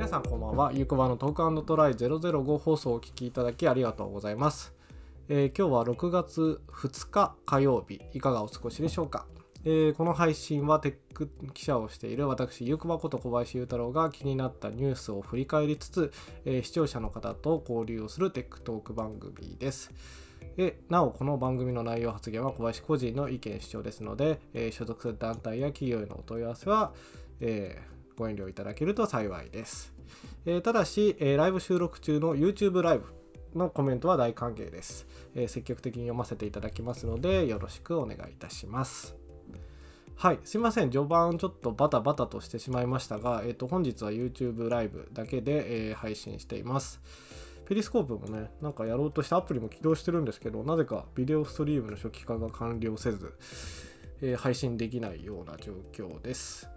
皆さんこんばんは。ゆうこばの Talk&Try 005放送をお聞きいただきありがとうございます。えー今日は6月2日火曜日、いかがお過ごしでしょうか？えーこの配信はテック記者をしている私、ゆうこばこと小林裕太郎が気になったニュースを振り返りつつ、えー視聴者の方と交流をするテックトーク番組です。えなお、この番組の内容発言は小林個人の意見主張ですので、え所属する団体や企業へのお問い合わせは、えーご遠慮いただけると幸いです。えーただし、えーライブ収録中の YouTube ライブのコメントは大歓迎です、えー積極的に読ませていただきますので、よろしくお願いいたします。はい、すいません、序盤ちょっとバタバタとしてしまいましたが、えー、と本日は YouTube ライブだけで、えー配信しています。ペリスコープもね、なんかやろうとしたアプリも起動してるんですけど、なぜかビデオストリームの初期化が完了せず、えー配信できないような状況です。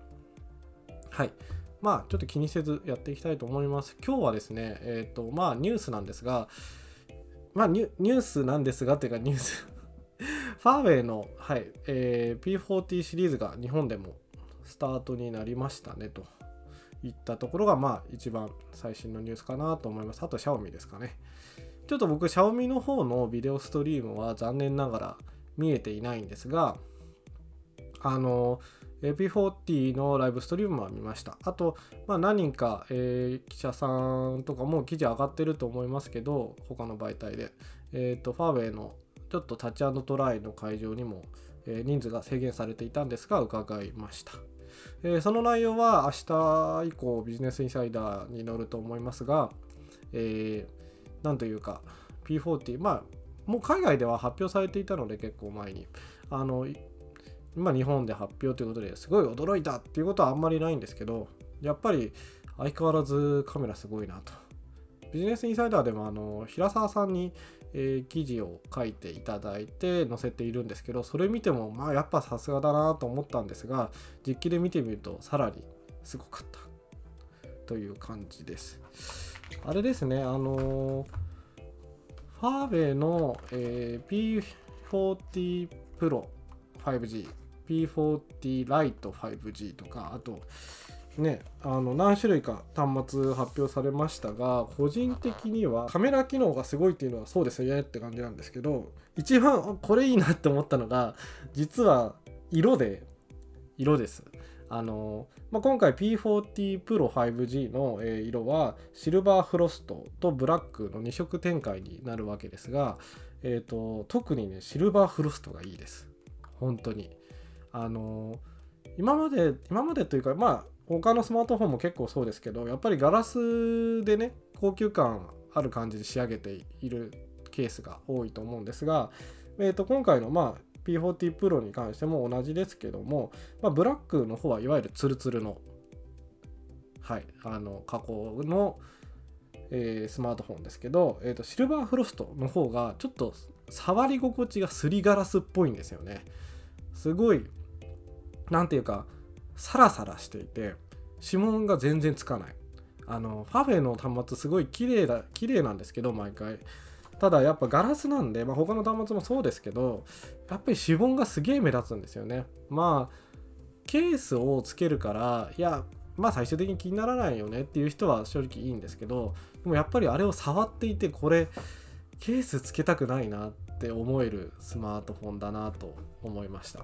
はい。まあ、ちょっと気にせずやっていきたいと思います。今日はですね、えっ、と、まあ、ニュースなんですが、まあニュ、ニュースなんですが、っていうか、ニュース、ファーウェイの、はい、えー P40 シリーズが日本でもスタートになりましたね、といったところが、まあ、一番最新のニュースかなと思います。あと、シャオミですかね。ちょっと僕、シャオミの方のビデオストリームは残念ながら見えていないんですが、あの、P40 のライブストリームは見ました。あと、まあ、何人か、えー記者さんとかも記事上がってると思いますけど、他の媒体で。えっ、と、ファーウェイのちょっとタッチトライの会場にも、えー人数が制限されていたんですが、伺いました。えその内容は明日以降ビジネスインサイダーに載ると思いますが、えーなんというか P40 まあもう海外では発表されていたので結構前にあのい今日本で発表ということですごい驚いたっていうことはあんまりないんですけどやっぱり相変わらずカメラすごいなと。ビジネスインサイダーでもあの平沢さんに、えー記事を書いていただいて載せているんですけどそれ見てもまあやっぱさすがだなと思ったんですが実機で見てみるとさらにすごかったという感じです。あれですねあのファーウェイの、えー P40 Pro 5G P40 Lite 5G とかあとねあの何種類か端末発表されましたが個人的にはカメラ機能がすごいっていうのはそうですよねって感じなんですけど一番これいいなって思ったのが実は色で色です。あの、まあ、今回 P40 Pro 5G の、色はシルバーフロストとブラックの2色展開になるわけですが、えー、と特にねシルバーフロストがいいです。本当に。あの今まで今までというかまあ他のスマートフォンも結構そうですけどやっぱりガラスでね高級感ある感じで仕上げているケースが多いと思うんですが、えー、と今回のまあ P40 Pro に関しても同じですけども、まあ、ブラックの方はいわゆるツルツルのはいあの加工の、えースマートフォンですけど、えー、とシルバーフロストの方がちょっと触り心地がすりガラスっぽいんですよね。すごいなんていうかサラサラしていて指紋が全然つかない。あのファフェの端末すごい綺麗だ綺麗なんですけど毎回。ただやっぱガラスなんで、まあ、他の端末もそうですけどやっぱり指紋がすげえ目立つんですよね。まあケースをつけるからいやまあ最終的に気にならないよねっていう人は正直いいんですけどでもやっぱりあれを触っていてこれケースつけたくないなって思えるスマートフォンだなと思いました。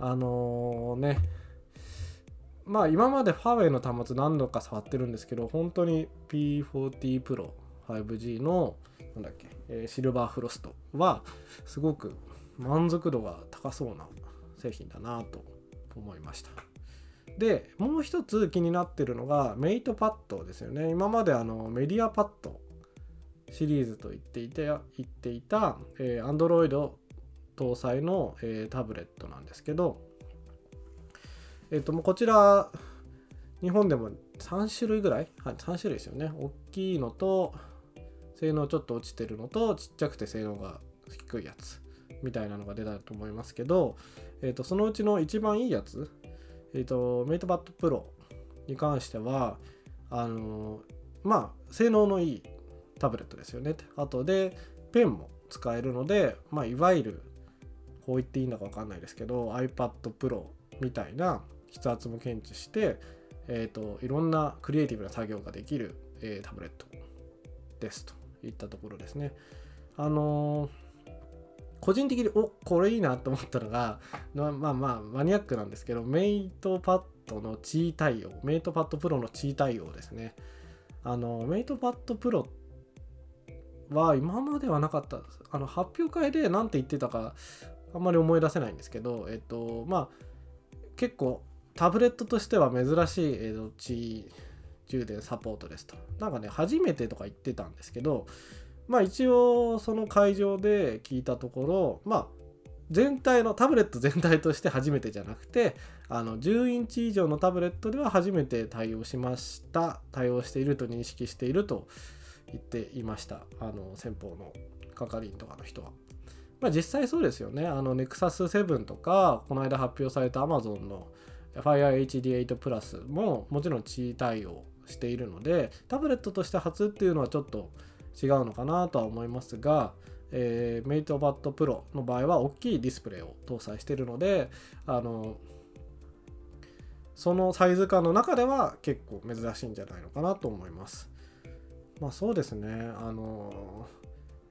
あのね。まあ今までファーウェイの端末何度か触ってるんですけど本当に P40 Pro 5G のなんだっけ、えーシルバーフロストはすごく満足度が高そうな製品だなと思いました。でもう一つ気になってるのがメイトパッドですよね。今まであのメディアパッドシリーズと言っていて言っていた、えー Android 搭載の、えタブレットなんですけど、えっともうこちら日本でも3種類ぐらい、はい、3種類ですよね。大きいのと性能ちょっと落ちてるのとちっちゃくて性能が低いやつみたいなのが出たと思いますけど、えっとそのうちの一番いいやつ、えっとメイトパッドプロに関してはあのまあ性能のいいタブレットですよね。あとでペンも使えるので、まあ、いわゆるこう言っていいのか分かんないですけど iPad Pro みたいな筆圧も検知して、えーと、いろんなクリエイティブな作業ができる、えー、タブレットですといったところですね。あのー個人的におこれいいなと思ったのがまあまあマニアックなんですけど MatePad の Qi 対応 MatePad Pro の Qi 対応ですねあの MatePad Pro は今まではなかったあの発表会で何て言ってたかあんまり思い出せないんですけどえっとまあ結構タブレットとしては珍しい、えー、チ充電サポートですと。なんかね初めてとか言ってたんですけどまあ一応その会場で聞いたところまあ全体のタブレット全体として初めてじゃなくてあの10インチ以上のタブレットでは初めて対応しました。対応していると認識していると言っていました。あの先方の係員とかの人は。まあ、実際そうですよね。あの Nexus 7とかこの間発表された Amazon の Fire HD8 Plus ももちろん地位対応しているのでタブレットとして初っていうのはちょっと違うのかなとは思いますが、えー、メイトバットプロの場合は大きいディスプレイを搭載しているのであのそのサイズ感の中では結構珍しいんじゃないのかなと思います。まあそうですねあの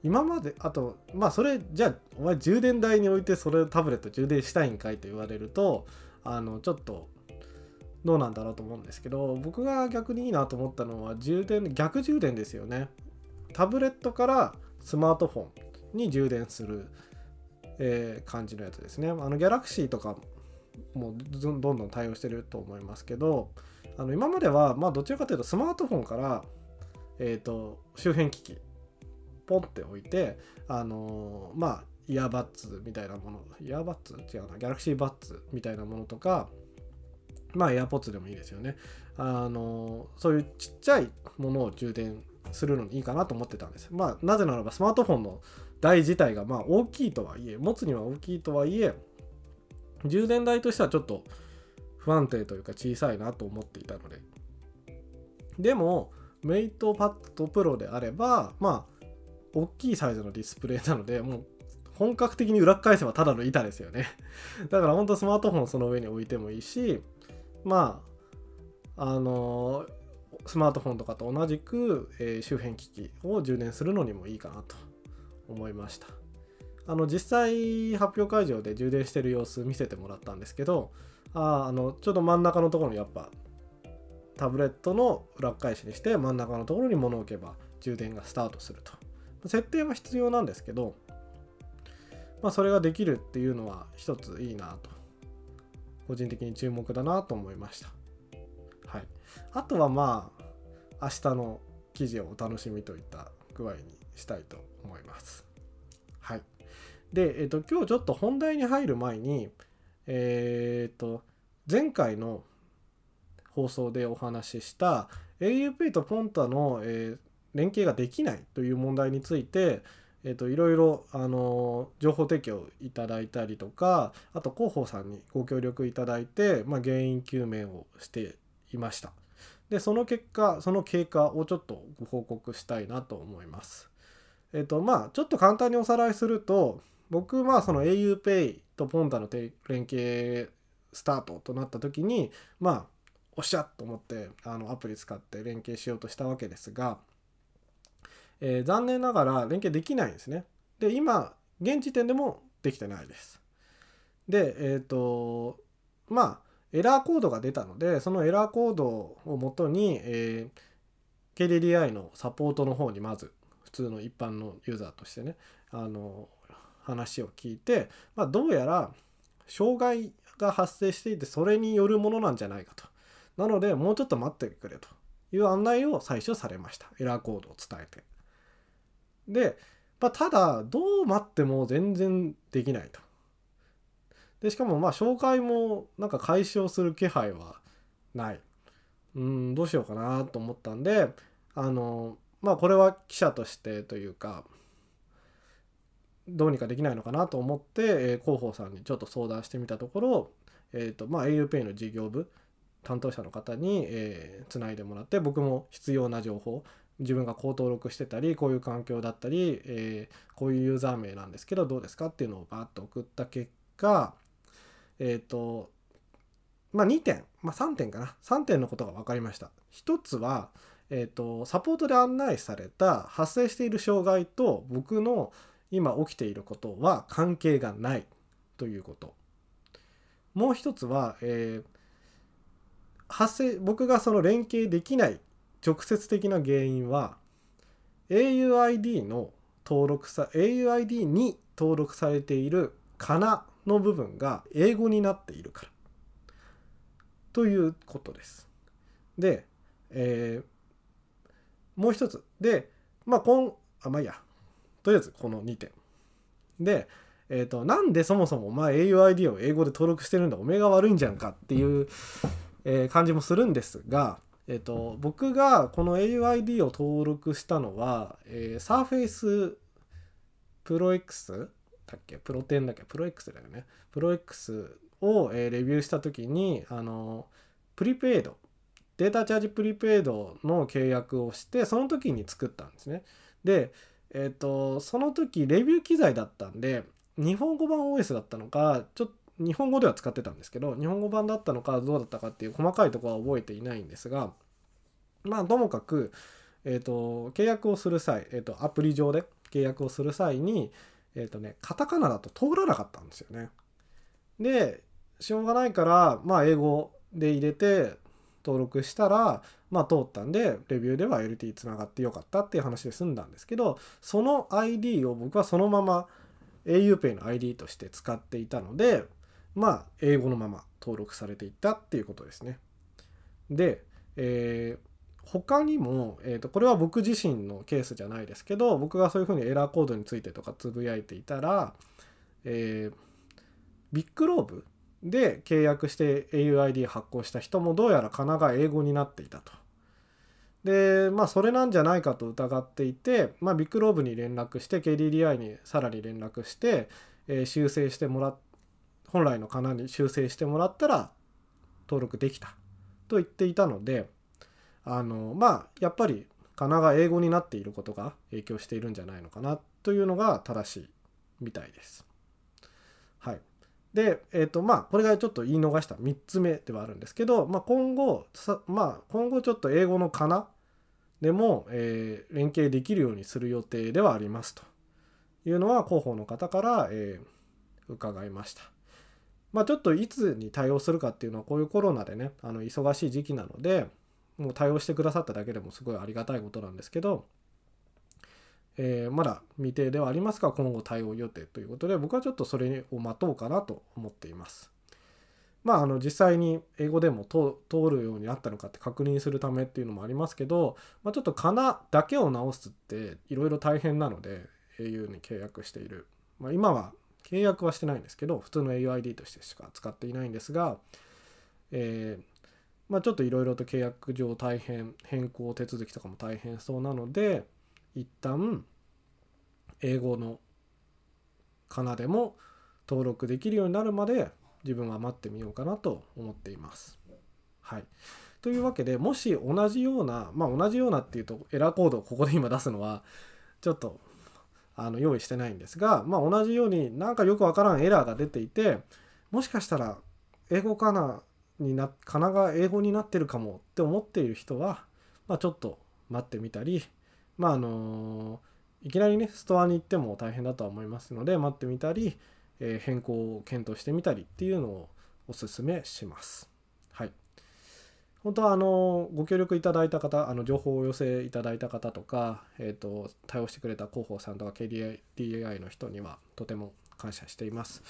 今まであとまあそれじゃあお前充電台に置いてそれタブレット充電したいんかいと言われるとあのちょっとどうなんだろうと思うんですけど僕が逆にいいなと思ったのは充電逆充電ですよねタブレットからスマートフォンに充電する、えー、感じのやつですね。あのギャラクシーとかもどんどん対応してると思いますけどあの今まではまあどちらかというとスマートフォンから、えーと、周辺機器ポンって置いてあの、まあイヤーバッツみたいなものイヤーバッツ？違うな。ギャラクシーバッツみたいなものとかまあ AirPods でもいいですよね。あの、そういうちっちゃいものを充電するのにいいかなと思ってたんです。まあなぜならばスマートフォンの台自体がまあ大きいとはいえ持つには大きいとはいえ充電台としてはちょっと不安定というか小さいなと思っていたので。でもメイトパッドプロであればまあ大きいサイズのディスプレイなのでもう本格的に裏返せばただの板ですよね。だから本当スマートフォンその上に置いてもいいしまああのスマートフォンとかと同じく、えー、周辺機器を充電するのにもいいかなと思いました。あの実際発表会場で充電してる様子見せてもらったんですけどああのちょうど真ん中のところにやっぱタブレットの裏返しにして真ん中のところに物を置けば充電がスタートすると。設定は必要なんですけどまあそれができるっていうのは一ついいなと個人的に注目だなと思いましたはいあとはまあ明日の記事をお楽しみといった具合にしたいと思います。はい。で、えっ、ー、と、今日ちょっと本題に入る前に、えっ、ー、と、前回の放送でお話しした auPay とポンタの、えー、連携ができないという問題について、えーと、いろいろ、あの情報提供いただいたりとかあと広報さんにご協力いただいて、まあ、原因究明をしていました。でその結果その経過をちょっとご報告したいなと思います。えっ、とまあちょっと簡単におさらいすると僕はその auPay とポンタの連携スタートとなった時にまあおっしゃと思ってあのアプリ使って連携しようとしたわけですが、えー、残念ながら連携できないんですね。で今現時点でもできてないです。でえっ、ー、とまあエラーコードが出たのでそのエラーコードをもとに、えー、KDDI のサポートの方にまず普通の一般のユーザーとしてねあの話を聞いて、まあ、どうやら障害が発生していてそれによるものなんじゃないかとなのでもうちょっと待ってくれという案内を最初されましたエラーコードを伝えてで、まあ、ただどう待っても全然できないと。でしかもまあ紹介もなんか解消する気配はない。うんどうしようかなと思ったんであのまあこれは記者としてというかどうにかできないのかなと思って、えー、広報さんにちょっと相談してみたところ、えーとまあ、auPay の事業部担当者の方に、えー、つないでもらって僕も必要な情報自分がこう登録してたりこういう環境だったり、えー、こういうユーザー名なんですけどどうですかっていうのをバーッと送った結果えっ、ー、とまあ、2点、まあ、3点かな。3点のことが分かりました。1つは、えーと、サポートで案内された発生している障害と僕の今起きていることは関係がないということ。もう一つは、えー、発生僕がその連携できない直接的な原因は auID の登録さ auID に登録されているかなの部分が英語になっているから。ということです。で、えー、もう一つ。でまあこんあまあいいや。とりあえずこの2点。でえーと、なんでそもそもお前 auID を英語で登録してるんだおめえが悪いんじゃんかっていう、えー、感じもするんですが、えーと、僕がこの auID を登録したのは、えー、Surface Pro X だっけ？プロテンだっけ？プロ X だよね。プロ X を、えー、レビューした時にあのプリペイドデータチャージプリペイドの契約をしてその時に作ったんですね。でえっ、ー、とその時レビュー機材だったんで日本語版 OS だったのかちょっと日本語では使ってたんですけど日本語版だったのかどうだったかっていう細かいとこは覚えていないんですがまあともかく、えーと、契約をする際、えーと、アプリ上で契約をする際にえっ、ー、とねカタカナだと通らなかったんですよね。でしょうがないからまあ英語で入れて登録したらまあ通ったんでレビューでは LT つながってよかったっていう話で済んだんですけどその ID を僕はそのまま auPay の ID として使っていたのでまあ英語のまま登録されていったっていうことですね。で、えー、他にも、えーと、これは僕自身のケースじゃないですけど僕がそういうふうにエラーコードについてとかつぶやいていたら、えー、ビッグローブで契約して auID 発行した人もどうやらかなが英語になっていたと。でまあそれなんじゃないかと疑っていて、まあ、ビッグローブに連絡して KDDI にさらに連絡して、えー、修正してもらっ本来のかなに修正してもらったら登録できたと言っていたのであのまあやっぱりかなが英語になっていることが影響しているんじゃないのかなというのが正しいみたいです。はい。で、え、ー、とまあこれがちょっと言い逃した3つ目ではあるんですけど、まあ、今後まあ今後ちょっと英語のかなでも、えー、連携できるようにする予定ではありますというのは広報の方から、えー、伺いました。まあちょっといつに対応するかっていうのはこういうコロナでねあの忙しい時期なのでもう対応してくださっただけでもすごいありがたいことなんですけどえー、まだ未定ではありますが今後対応予定ということで僕はちょっとそれを待とうかなと思っています。まあ、あの実際に英語でも通るようになったのかって確認するためっていうのもありますけど、まあ、ちょっとかなだけを直すっていろいろ大変なので au に契約している、まあ、今は契約はしてないんですけど普通の auID としてしか使っていないんですが、えー、まあ、ちょっといろいろと契約上大変変更手続きとかも大変そうなので一旦英語のかなでも登録できるようになるまで自分は待ってみようかなと思っています。はい。というわけでもし同じようなまあ同じようなっていうとエラーコードをここで今出すのはちょっとあの用意してないんですがまあ同じようになんかよくわからんエラーが出ていてもしかしたら英語かなになかなが英語になってるかもって思っている人は、まあ、ちょっと待ってみたりまああのいきなりねストアに行っても大変だとは思いますので待ってみたり、えー、変更を検討してみたりっていうのをおすすめします。本当はあのご協力いただいた方あの情報を寄せいただいた方とか、えーと、対応してくれた広報さんとか KDI の人にはとても感謝しています。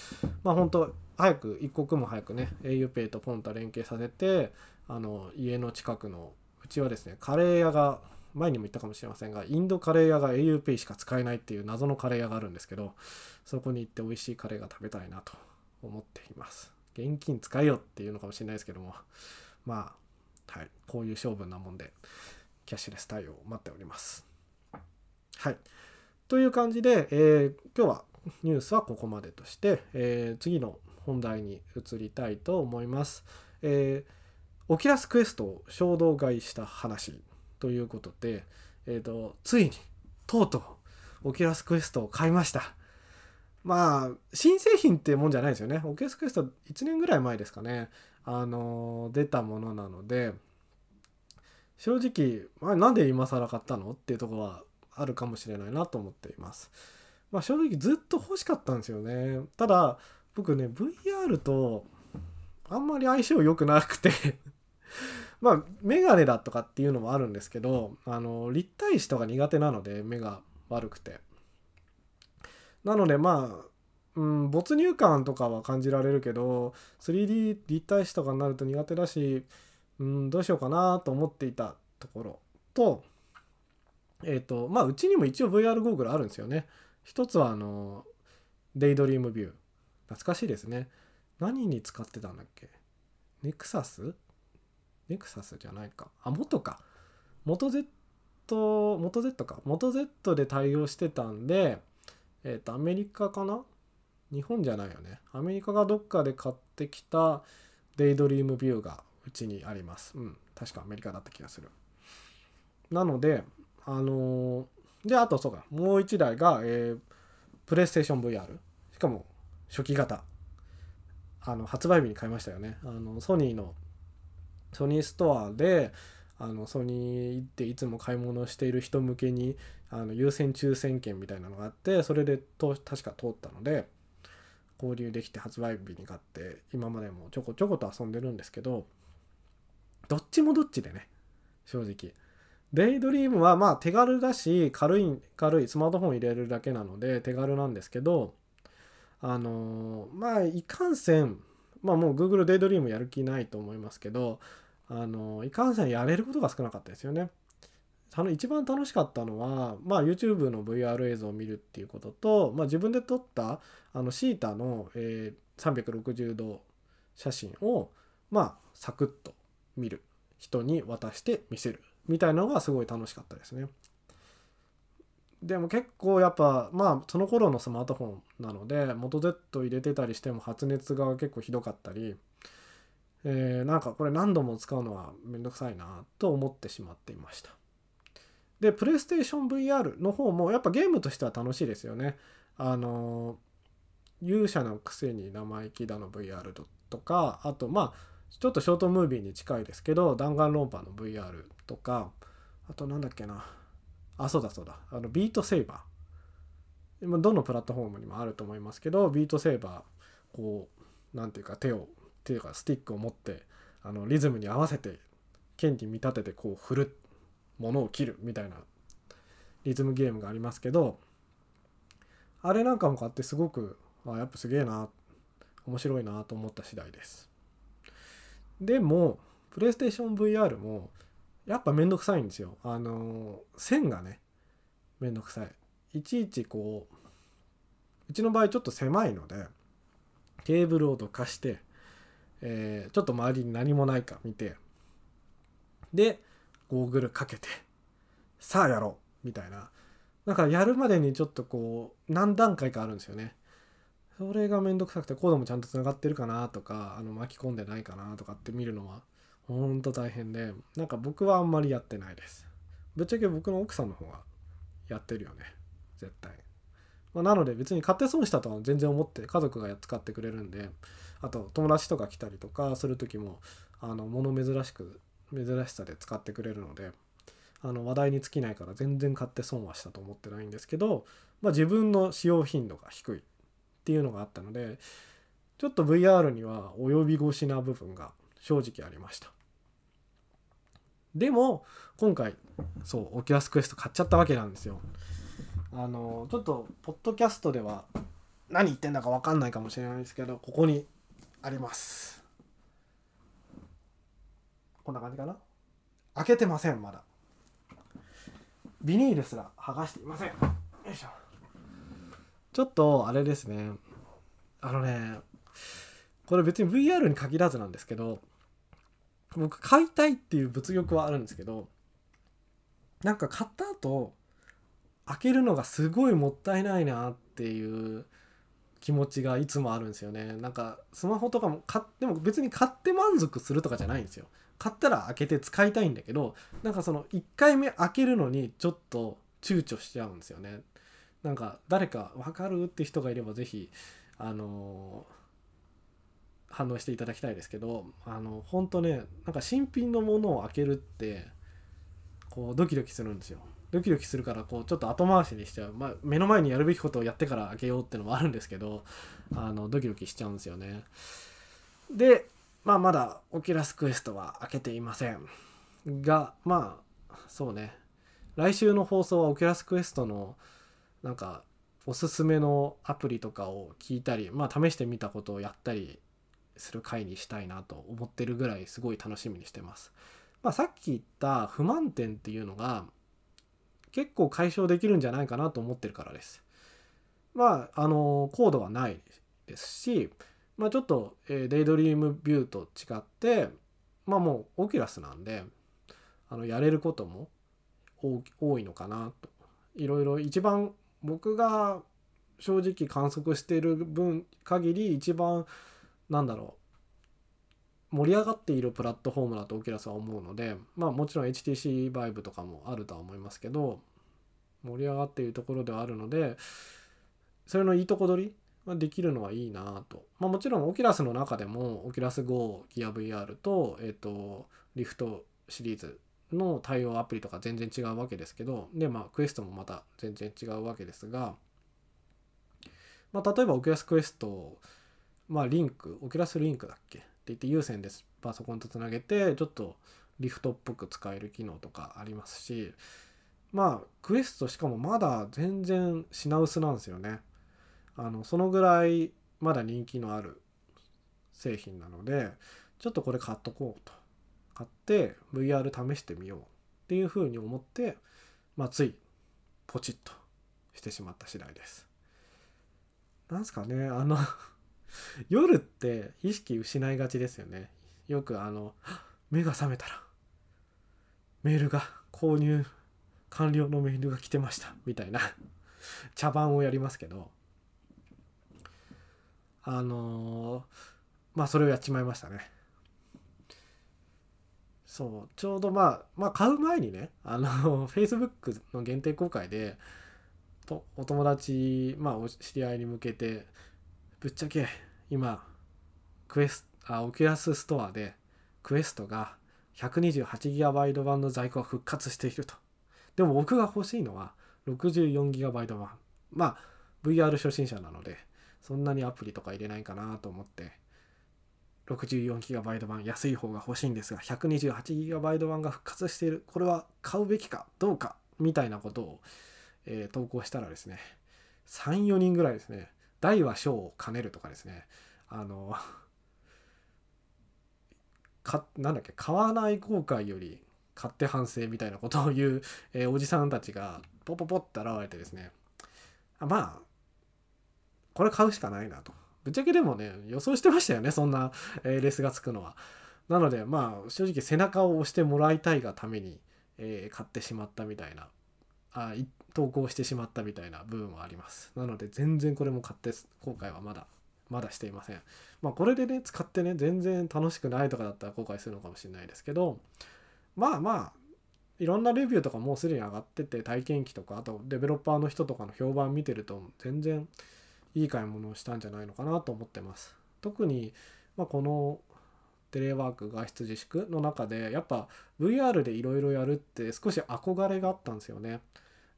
まあ本当早く一刻も早くね auPay とポンタ連携させてあの家の近くのうちはですねカレー屋が前にも言ったかもしれませんがインドカレー屋が auPay しか使えないっていう謎のカレー屋があるんですけどそこに行って美味しいカレーが食べたいなと思っています現金使えよっていうのかもしれないですけどもまあはい。こういう勝負なもんでキャッシュレス対応を待っております。はい。という感じで、えー、今日はニュースはここまでとして、えー、次の本題に移りたいと思います、えー Oculus Quest を衝動買いした話ということで、えーと、ついにとうとう Oculus Quest を買いました。まあ新製品ってもんじゃないですよね Oculus Quest 1年ぐらい前ですかねあの出たものなので正直、まあ、なんで今更買ったのっていうところはあるかもしれないなと思っています。まあ、正直ずっと欲しかったんですよね。ただ僕ね VR とあんまり相性良くなくて まあメガネだとかっていうのもあるんですけどあの立体視とか苦手なので目が悪くて。なのでまあうん、没入感とかは感じられるけど 3D 立体視とかになると苦手だし、うん、どうしようかなと思っていたところとえっ、ー、とまあうちにも一応 VR ゴーグルあるんですよね。一つはあのデイドリームビュー。懐かしいですね。何に使ってたんだっけ？ネクサス？ネクサスじゃないか。あ元か。元 Z 元 Z か。元 Z で対応してたんでえっ、ー、とアメリカかな？日本じゃないよね。アメリカがどっかで買ってきたデイドリームビューがうちにあります。うん確かアメリカだった気がする。なのであのー、であとそうかもう一台が、えー、プレイステーション VR しかも初期型。あの発売日に買いましたよね。あのソニーのソニーストアであのソニー行っていつも買い物している人向けにあの優先抽選券みたいなのがあってそれでと確か通ったので交流できて発売日に買って今までもちょこちょこと遊んでるんですけどどっちもどっちでね正直。デイドリームはまあ手軽だし軽い軽いスマートフォン入れるだけなので手軽なんですけどあの、まあいかんせんまあもう Google デイドリームやる気ないと思いますけどあの、いかんせんやれることが少なかったですよね。あの一番楽しかったのは、まあ、YouTube の VR 映像を見るっていうことと、まあ、自分で撮ったあのシータの、えー、360度写真を、まあ、サクッと見る人に渡して見せるみたいなのがすごい楽しかったですね。でも結構やっぱまあその頃のスマートフォンなので元 Z 入れてたりしても発熱が結構ひどかったり、えー、なんかこれ何度も使うのはめんどくさいなと思ってしまっていました。で、プレイステーション VR の方もやっぱゲームとしては楽しいですよね。あの、勇者のくせに生意気だの VR とか、あとまあ、ちょっとショートムービーに近いですけど、弾丸論破の VR とか、あとなんだっけな。あ、そうだそうだ。あの、ビートセーバー。どのプラットフォームにもあると思いますけど、ビートセーバー、こう、なんていうか手を、手いうかスティックを持って、あの、リズムに合わせて、剣に見立ててこう振る物を切るみたいなリズムゲームがありますけどあれなんかも買ってすごくあやっぱすげえな面白いなと思った次第です。でもプレイステーション VR もやっぱめんどくさいんですよ。あの線がねめんどくさい。いちいちこううちの場合ちょっと狭いのでケーブルをどかして、えー、ちょっと周りに何もないか見てでゴーグルかけてさあやろうみたいな。だかやるまでにちょっとこう何段階かあるんですよね。それがめんどくさくてコードもちゃんとつながってるかなとかあの巻き込んでないかなとかって見るのはほんと大変でなんか僕はあんまりやってないです。ぶっちゃけ僕の奥さんの方がやってるよね絶対、まあ、なので別に買って損したとは全然思って家族が使ってくれるんであと友達とか来たりとかする時もあの物珍しく珍しさで使ってくれるのであの話題に尽きないから全然買って損はしたと思ってないんですけど、まあ、自分の使用頻度が低いっていうのがあったのでちょっと VR には及び腰な部分が正直ありました。でも今回そう Oculus Quest 買っちゃったわけなんですよ。あのちょっとポッドキャストでは何言ってんだか分かんないかもしれないですけどここにあります。こんな感じかな？開けてませんまだ。ビニールすら剥がしていません。よいしょ。ちょっとあれですね。あのねこれ別に VR に限らずなんですけど僕買いたいっていう物欲はあるんですけどなんか買った後開けるのがすごいもったいないなっていう気持ちがいつもあるんですよね。なんかスマホとかも買っても別に買って満足するとかじゃないんですよ。買ったら開けて使いたいんだけどなんかその1回目開けるのにちょっと躊躇しちゃうんですよね。なんか誰か分かるって人がいれば是非あの反応していただきたいですけどあの本当ねなんか新品のものを開けるってこうドキドキするんですよ。ドキドキするからこうちょっと後回しにしちゃう、まあ、目の前にやるべきことをやってから開けようってのもあるんですけどあのドキドキしちゃうんですよね。でまあまだ Oculus Quest は開けていません。がまあそうね。来週の放送は Oculus Quest のなんかおすすめのアプリとかを聞いたりまあ試してみたことをやったりする回にしたいなと思ってるぐらいすごい楽しみにしてます。まあ、さっき言った不満点っていうのが結構解消できるんじゃないかなと思ってるからです。まあ、あの、コードはないですし、まあ、ちょっと、えー、デイドリームビューと違って、まあもうオキュラスなんで、あの、やれることも多いのかなと。いろいろ一番僕が正直観測している分限り一番なんだろう盛り上がっているプラットフォームだと Oculus は思うのでまあもちろん HTC Vive とかもあるとは思いますけど盛り上がっているところではあるのでそれのいいとこ取りができるのはいいなと。まあもちろんオキュラスの中でもオキュラス GO ギア VR とえっ、とRift シリーズの対応アプリとか全然違うわけですけどでまあ Quest もまた全然違うわけですがまあ例えば Oculus Quest まあ Link Oculus Link だっけ言って有線ですパソコンとつなげてちょっと Rift っぽく使える機能とかありますしまあ Quest しかもまだ全然品薄なんですよねあのそのぐらいまだ人気のある製品なのでちょっとこれ買っとこうと買って VR 試してみようっていうふうに思って、まあ、ついポチッとしてしまった次第です。なんすかねあの 夜って意識失いがちですよね。よくあの 目が覚めたらメールが購入完了のメールが来てましたみたいな茶番をやりますけどあの、まあそれをやっちまいましたね。そうちょうどまあまあ買う前にねあの Facebook の限定公開でとお友達まあお知り合いに向けてぶっちゃけ今クエスあ Oculus ストアで Quest が 128GB 版の在庫が復活していると。でも僕が欲しいのは 64GB 版。まあ VR 初心者なのでそんなにアプリとか入れないかなと思って 64GB 版安い方が欲しいんですが 128GB 版が復活しているこれは買うべきかどうかみたいなことを、えー、投稿したらですね34人ぐらいですね大は小を兼ねるとかですね。あの かなんだっけ買わない後悔より買って反省みたいなことを言う、えー、おじさんたちがポポポって現れてですね。あまあこれ買うしかないなと。ぶっちゃけでもね予想してましたよねそんな、えー、レスがつくのは。なのでまあ正直背中を押してもらいたいがために、えー、買ってしまったみたいな。あ投稿してしまったみたいな部分はあります。なので全然これも買って後悔はまだまだしていません。まあこれでね使ってね全然楽しくないとかだったら後悔するのかもしれないですけどまあまあいろんなレビューとかもうすでに上がってて体験記とかあとデベロッパーの人とかの評判見てると全然いい買い物をしたんじゃないのかなと思ってます。特に、まあ、このテレワーク外出自粛の中でやっぱ VR でいろいろやるって少し憧れがあったんですよね。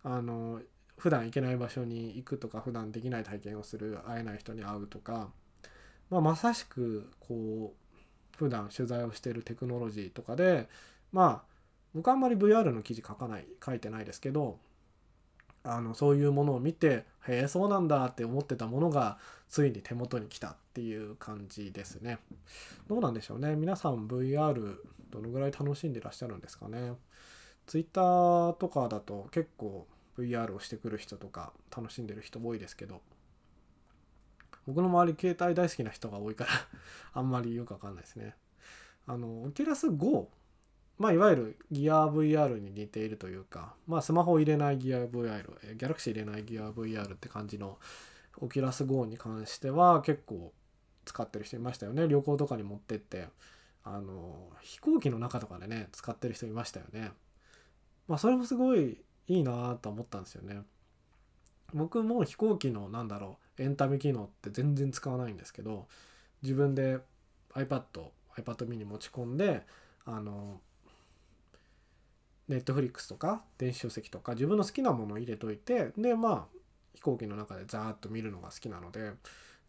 あの普段行けない場所に行くとか普段できない体験をする会えない人に会うとか、まあ、まさしくこう普段取材をしてるテクノロジーとかでまあ僕あんまり VR の記事書かない書いてないですけどあのそういうものを見てへえそうなんだって思ってたものがついに手元に来たっていう感じですね。どうなんでしょうね。皆さん VR どのぐらい楽しんでらっしゃるんですかね。Twitter とかだと結構 VR をしてくる人とか楽しんでる人多いですけど僕の周り携帯大好きな人が多いから あんまりよくわかんないですね。あの Oculus Go まあ、いわゆるギア VR に似ているというか、まあ、スマホを入れないギア VR、ギャラクシー入れないギア VR って感じのオキュラス GO に関しては結構使ってる人いましたよね。旅行とかに持ってって、あの、飛行機の中とかでね、使ってる人いましたよね。まあ、それもすごいいいなと思ったんですよね。僕も飛行機のなんだろうエンタメ機能って全然使わないんですけど自分で iPad iPad mini 持ち込んであのネットフリックスとか電子書籍とか自分の好きなものを入れといてでまあ飛行機の中でザーッと見るのが好きなので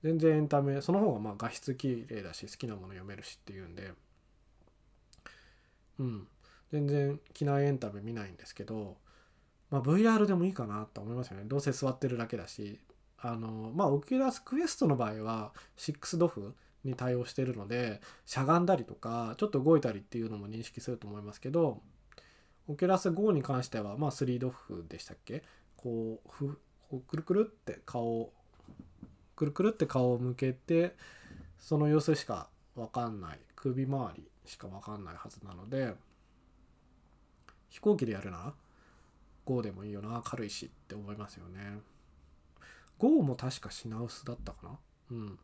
全然エンタメその方がまあ画質綺麗だし好きなもの読めるしっていうんで。うん。全然機内エンタメ見ないんですけど、まあ、VR でもいいかなと思いますよね。どうせ座ってるだけだし。あのまあ Oculus Quest の場合は6 DoF に対応してるのでしゃがんだりとかちょっと動いたりっていうのも認識すると思いますけどオキュラス GO に関してはまあ3 DoF でしたっけ？こうふこうくるくるって顔をくるくるって顔を向けてその様子しか分かんない。首周りしか分かんないはずなので飛行機でやるなら GO でもいいよな。軽いしって思いますよね。GO も確か品薄だったかな？うん。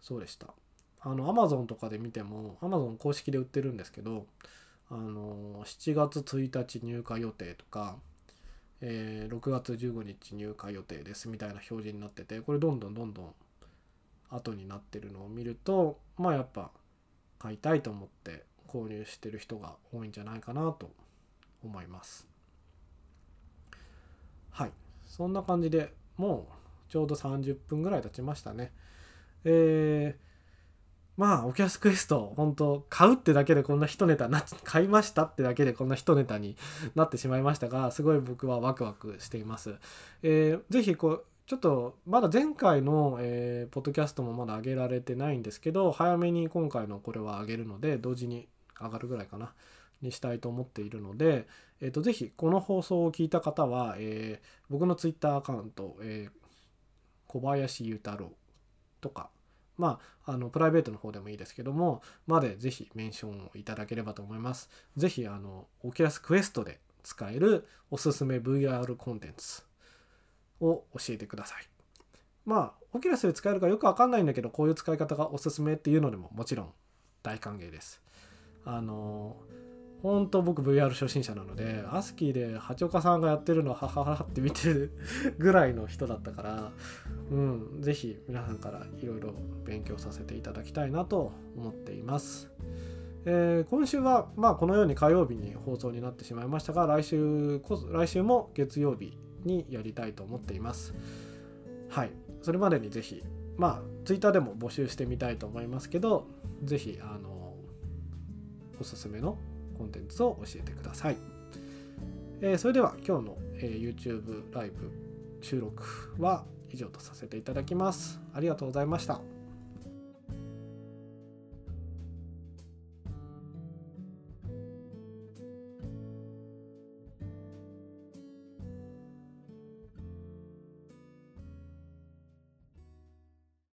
そうでした。あの Amazon とかで見ても Amazon 公式で売ってるんですけどあの7月1日入荷予定とか、えー、6月15日入荷予定ですみたいな表示になっててこれどんどんどんどん後になってるのを見るとまあやっぱ買いたいと思って購入してる人が多いんじゃないかなと思います。はい。そんな感じでもうちょうど30分ぐらい経ちましたね。えー、まあオキャスクエスト本当買うってだけでこんな一ネタな買いましたってだけでこんな一ネタになってしまいましたがすごい僕はワクワクしています、えー、ぜひこうちょっとまだ前回の、えー、ポッドキャストもまだ上げられてないんですけど早めに今回のこれは上げるので同時に上がるぐらいかなにしたいと思っているので、えーと、ぜひこの放送を聞いた方は、えー、僕のツイッターアカウント、えー、小林裕太郎とかまあ、あのプライベートの方でもいいですけどもまでぜひメンションをいただければと思います。ぜひあの Oculus Quest で使えるおすすめ VR コンテンツを教えてください。まあ Oculus で使えるかよくわかんないんだけどこういう使い方がおすすめっていうのでももちろん大歓迎です。あの本当僕 VR 初心者なのでアスキーで八岡さんがやってるのはははって見てるぐらいの人だったからうん是非皆さんからいろいろ勉強させていただきたいなと思っています。えー、今週は、まあ、このように火曜日に放送になってしまいましたが来週こ来週も月曜日にやりたいと思っています。はいそれまでに是非まあ Twitter でも募集してみたいと思いますけど是非あのおすすめのコンテンツを教えてください。えー、それでは今日の、えー、YouTube ライブ収録は以上とさせていただきます。ありがとうございました。